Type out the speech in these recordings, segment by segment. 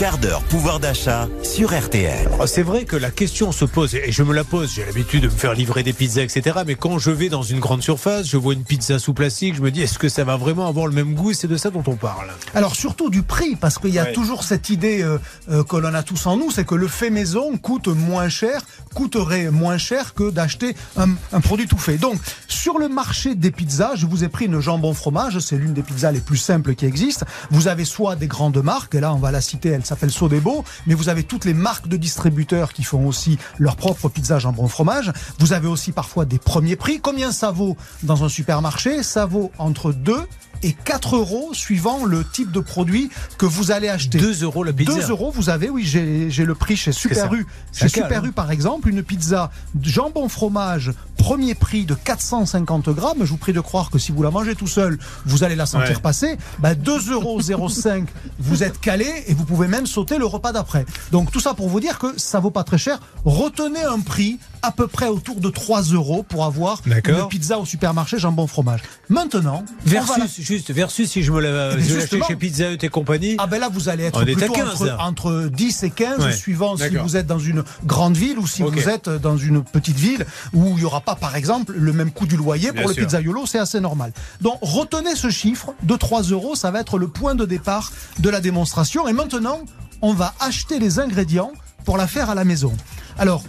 quart d'heure pouvoir d'achat sur RTL. Ah, C'est vrai que la question se pose, et je me la pose, j'ai l'habitude de me faire livrer des pizzas, etc. Mais quand je vais dans une grande surface, je vois une pizza sous plastique, je me dis, est-ce que ça va vraiment avoir le même goût? C'est de ça dont on parle. Alors surtout du prix, parce qu'il y a Ouais. toujours cette idée euh, euh, que l'on a tous en nous, c'est que le fait maison coûte moins cher, coûterait moins cher que d'acheter un, un produit tout fait. Donc sur le marché des pizzas, je vous ai pris une jambon fromage, c'est l'une des pizzas les plus simples qui existent. Vous avez soit des grandes marques, et là on va la citer, elle s'appelle Sodebo, mais vous avez toutes les marques de distributeurs qui font aussi leur propre pizza jambon fromage. Vous avez aussi parfois des premiers prix. Combien ça vaut dans un supermarché? Ça vaut entre 2 et 4 euros suivant le type de produit que vous allez acheter. 2 euros la pizza. 2 euros, vous avez, oui, j'ai le prix chez Super U. Chez cale, Super hein. U, par exemple, une pizza jambon fromage, premier prix de 450 grammes. Je vous prie de croire que si vous la mangez tout seul, vous allez la sentir Ouais. passer. Bah, 2,05 euros, vous êtes calé et vous pouvez même sauter le repas d'après. Donc tout ça pour vous dire que ça vaut pas très cher. Retenez un prix à peu près autour de 3 euros pour avoir une pizza au supermarché jambon fromage. Maintenant, la- Versus, juste, versus si je me la Eh bien, je chez Pizza Hut et compagnie. Ah ben là, vous allez être On est à plutôt 15, entre, entre 10 et 15, Ouais, suivant si vous êtes dans une grande ville ou si vous êtes dans une petite ville où il n'y aura pas, par exemple, le même coût du loyer Bien pour le pizzaiolo, c'est assez normal. Donc retenez ce chiffre de 3 euros, ça va être le point de départ de la démonstration. Et maintenant, on va acheter les ingrédients pour la faire à la maison. Alors,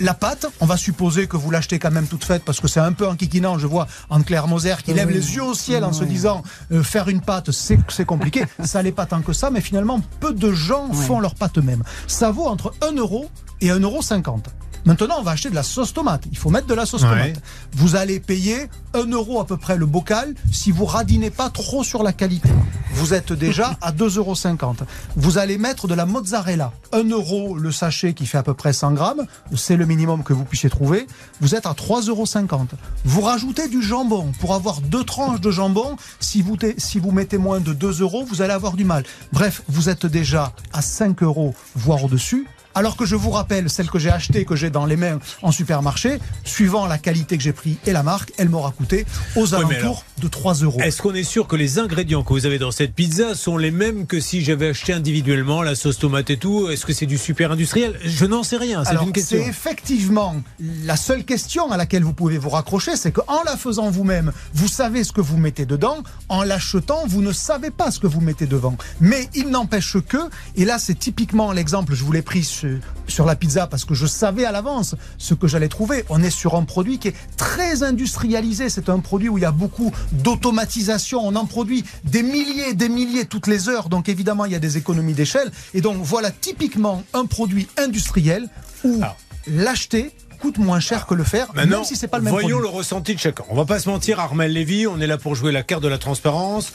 la pâte, on va supposer que vous l'achetez quand même toute faite parce que c'est un peu enquiquinant. Je vois Anne-Claire Moser qui lève les yeux au ciel en se disant euh, faire une pâte, c'est c'est compliqué. ça n'est pas tant que ça, mais finalement, peu de gens font leur pâte eux-mêmes. Ça vaut entre 1 euro et 1,50 euro. Maintenant, on va acheter de la sauce tomate. Il faut mettre de la sauce Ouais. tomate. Vous allez payer 1 euro à peu près le bocal si vous radinez pas trop sur la qualité. Vous êtes déjà à 2,50 euros. Vous allez mettre de la mozzarella. 1 euro le sachet qui fait à peu près 100 grammes. C'est le minimum que vous puissiez trouver. Vous êtes à 3,50 euros. Vous rajoutez du jambon. Pour avoir deux tranches de jambon, si vous, si vous mettez moins de 2 euros, vous allez avoir du mal. Bref, vous êtes déjà à 5 euros, voire au-dessus. Alors que je vous rappelle, celle que j'ai achetée, que j'ai dans les mains en supermarché, suivant la qualité que j'ai pris et la marque, elle m'aura coûté aux alentours alors, de 3 euros. Est-ce qu'on est sûr que les ingrédients que vous avez dans cette pizza sont les mêmes que si j'avais acheté individuellement la sauce tomate et tout? Est-ce que c'est du super industriel? Je n'en sais rien, c'est une question. c'est effectivement la seule question à laquelle vous pouvez vous raccrocher, c'est qu'en la faisant vous-même, vous savez ce que vous mettez dedans. En l'achetant, vous ne savez pas ce que vous mettez devant. Mais il n'empêche que, et là c'est typiquement l'exemple, je vous l'ai pris sur, sur la pizza parce que je savais à l'avance ce que j'allais trouver. On est sur un produit qui est très industrialisé. C'est un produit où il y a beaucoup d'automatisation. On en produit des milliers des milliers toutes les heures. Donc évidemment, il y a des économies d'échelle. Et donc voilà typiquement un produit industriel où Alors. l'acheter coûte moins cher que le faire, Maintenant, même si c'est pas le même voyons produit. le ressenti de chacun. On va pas se mentir, Armel Lévy, on est là pour jouer la carte de la transparence.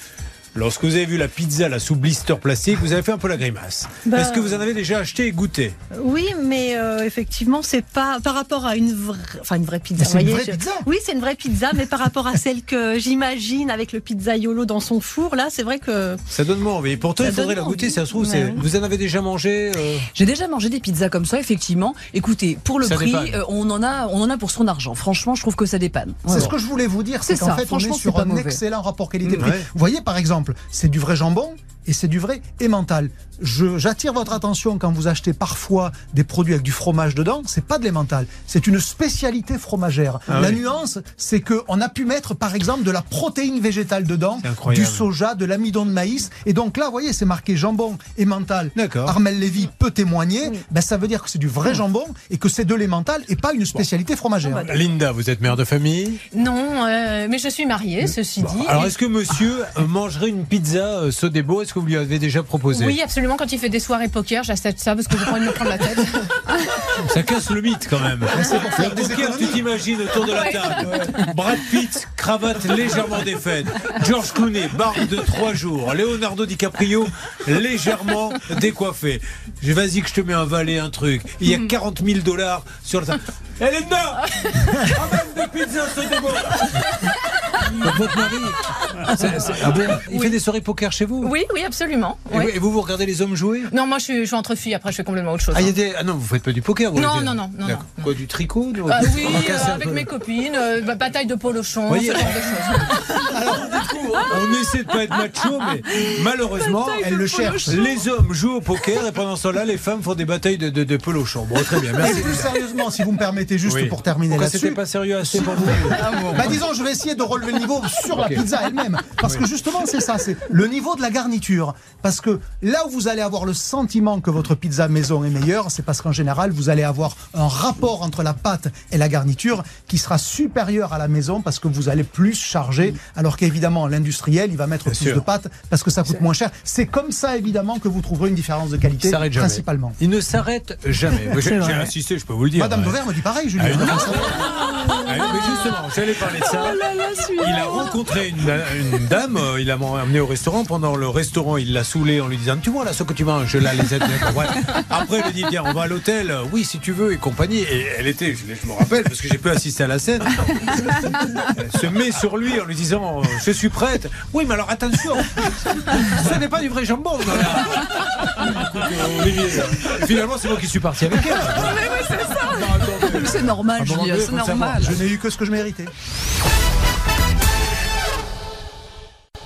Lorsque vous avez vu la pizza là sous blister plastique, vous avez fait un peu la grimace. Bah- Est-ce que vous en avez déjà acheté et goûté? Oui, mais euh, effectivement, c'est pas par rapport à une vraie, enfin une vraie pizza. Une vous voyez, vraie je- pizza? Oui, c'est une vraie pizza, mais par rapport à celle que j'imagine avec le pizzaiolo dans son four, là, c'est vrai que Ça donne moins envie. Pourtant, Ça il faudrait la goûter, envie. ça se trouve. Ouais. Vous en avez déjà mangé euh, J'ai déjà mangé des pizzas comme ça, effectivement. Écoutez, pour le Ça prix, euh, on en a, on en a pour son argent. Franchement, je trouve que ça dépanne. C'est ce que je voulais vous dire, c'est C'est qu'en ça, fait on est franchement, sur un mauvais. excellent rapport qualité-prix. Ouais. Vous voyez par exemple, c'est du vrai jambon et c'est du vrai emmental. Je- J'attire votre attention quand vous achetez parfois des produits avec du fromage dedans, c'est pas de l'emmental, c'est une spécialité fromagère. Ah la oui. nuance, c'est que on a pu mettre par exemple de la protéine végétale dedans, du soja, de l'amidon de maïs, et donc là, vous voyez, c'est marqué jambon emmental. D'accord. Armel Lévy peut témoigner. Ben, ça veut dire que c'est du vrai jambon et que c'est de l'emmental et pas une spécialité fromagère. Linda, vous êtes mère de famille? Non, euh, mais je suis mariée, ceci dit. Alors, Et- est-ce que monsieur euh, mangerait une pizza euh, Sodebo? Est-ce que vous lui avez déjà proposé Oui, absolument. Quand il fait des soirées poker, j'accepte ça parce que j'ai pas envie de me prendre la tête. Ça casse le mythe quand même. c'est pour faire Le des poker, tu t'imagines autour de la table. Brad Pitt, cravate légèrement défaite. George Clooney, barbe de trois jours. Leonardo DiCaprio, légèrement décoiffé. Je- Vas-y que je te mets un valet, un truc. Il y a 40 000 dollars sur la table. Des pizzas Sodebo Votre mari, c'est- c'est- ah bon, il Oui. fait des soirées poker chez vous Oui, oui, absolument. et, oui. vous, et vous, vous regardez les hommes jouer? Non, moi je suis, je suis entre filles, après je fais complètement autre chose. ah, il y a hein. des... ah non, vous faites pas du poker vous Non, non, non, non, D'accord. non. Quoi, du tricot du- Ah oui, euh, avec peu. mes copines, euh, bah, bataille de polochon, Voyez. ce genre de choses. On essaie de pas être macho, mais malheureusement, Elle le cherche. les hommes jouent au poker et pendant ce temps-là, les femmes font des batailles de, de, de pelochon. Bon, très bien, Et merci. plus sérieusement, si vous me permettez juste Oui. pour terminer Pourquoi c'était là-dessus. pas sérieux assez pour vous Bah disons, je vais essayer de relever le niveau sur la pizza elle-même. Parce que justement, c'est ça, c'est le niveau de la garniture. Parce que là où vous allez avoir le sentiment que votre pizza maison est meilleure, c'est parce qu'en général, vous allez avoir un rapport entre la pâte et la garniture qui sera supérieur à la maison parce que vous allez plus charger. Alors qu'évidemment, l'industriel, il va mettre Bien plus sûr. de pâte parce que ça coûte moins cher. C'est comme ça, évidemment, que vous trouverez une différence de Il qualité, s'arrête jamais. principalement. Il ne s'arrête jamais. J'ai insisté, je peux vous le dire. Madame Ouais. Dover me dit pareil, Julien. Ah. Ah, mais justement, j'allais parler de ça. il a rencontré une, une dame, euh, il l'a emmené au restaurant. Pendant le restaurant, il l'a saoulé en lui disant Tu vois là ce que tu manges, là, les aides. Ouais. Après, il lui dit Tiens, on va à l'hôtel, oui, si tu veux, et compagnie. Et elle était, je, je me rappelle, parce que j'ai pu assister à la scène, elle se met sur lui en lui disant Je suis prête. Oui, mais alors attention, ce n'est pas du vrai jambon. là. Finalement, c'est moi qui suis parti avec elle. C'est normal, Julien, donné, c'est faut le savoir. normal. Je n'ai eu que ce que je méritais.